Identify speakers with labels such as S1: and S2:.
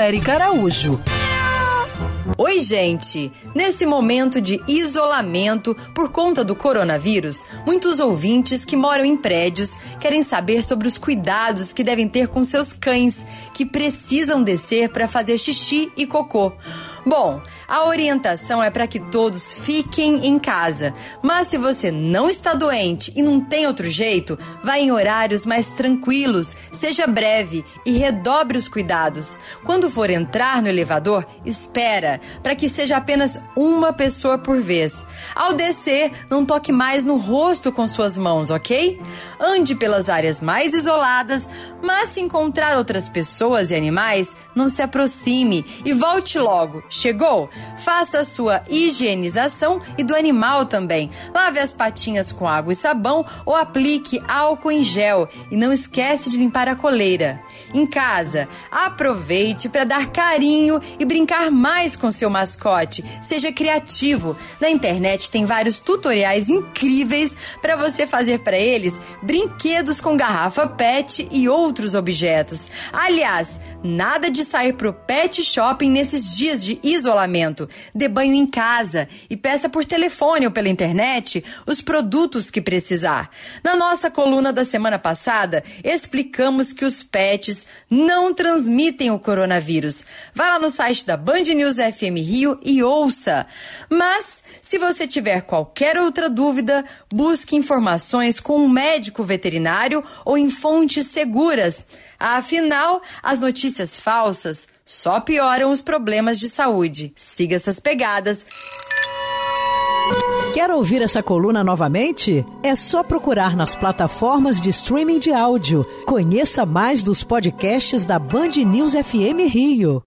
S1: Érica Araújo.
S2: Oi, gente! Nesse momento de isolamento por conta do coronavírus, muitos ouvintes que moram em prédios querem saber sobre os cuidados que devem ter com seus cães, que precisam descer para fazer xixi e cocô. Bom, a orientação é para que todos fiquem em casa. Mas se você não está doente e não tem outro jeito, vá em horários mais tranquilos, seja breve e redobre os cuidados. Quando for entrar no elevador, espera para que seja apenas uma pessoa por vez. Ao descer, não toque mais no rosto com suas mãos, ok? Ande pelas áreas mais isoladas, mas se encontrar outras pessoas e animais, não se aproxime e volte logo. Chegou? Faça a sua higienização e do animal também. Lave as patinhas com água e sabão ou aplique álcool em gel e não esquece de limpar a coleira. Em casa, aproveite para dar carinho e brincar mais com seu mascote. Seja criativo. Na internet tem vários tutoriais incríveis para você fazer para eles brinquedos com garrafa PET e outros objetos. Aliás, nada de sair pro pet shopping nesses dias de isolamento. Dê banho em casa e peça por telefone ou pela internet os produtos que precisar. Na nossa coluna da semana passada, explicamos que os pets não transmitem o coronavírus. Vá lá no site da Band News FM Rio e ouça. Mas, se você tiver qualquer outra dúvida, busque informações com um médico veterinário ou em fontes seguras. Afinal, as notícias falsas só pioram os problemas de saúde. Siga essas pegadas.
S1: Quer ouvir essa coluna novamente? É só procurar nas plataformas de streaming de áudio. Conheça mais dos podcasts da Band News FM Rio.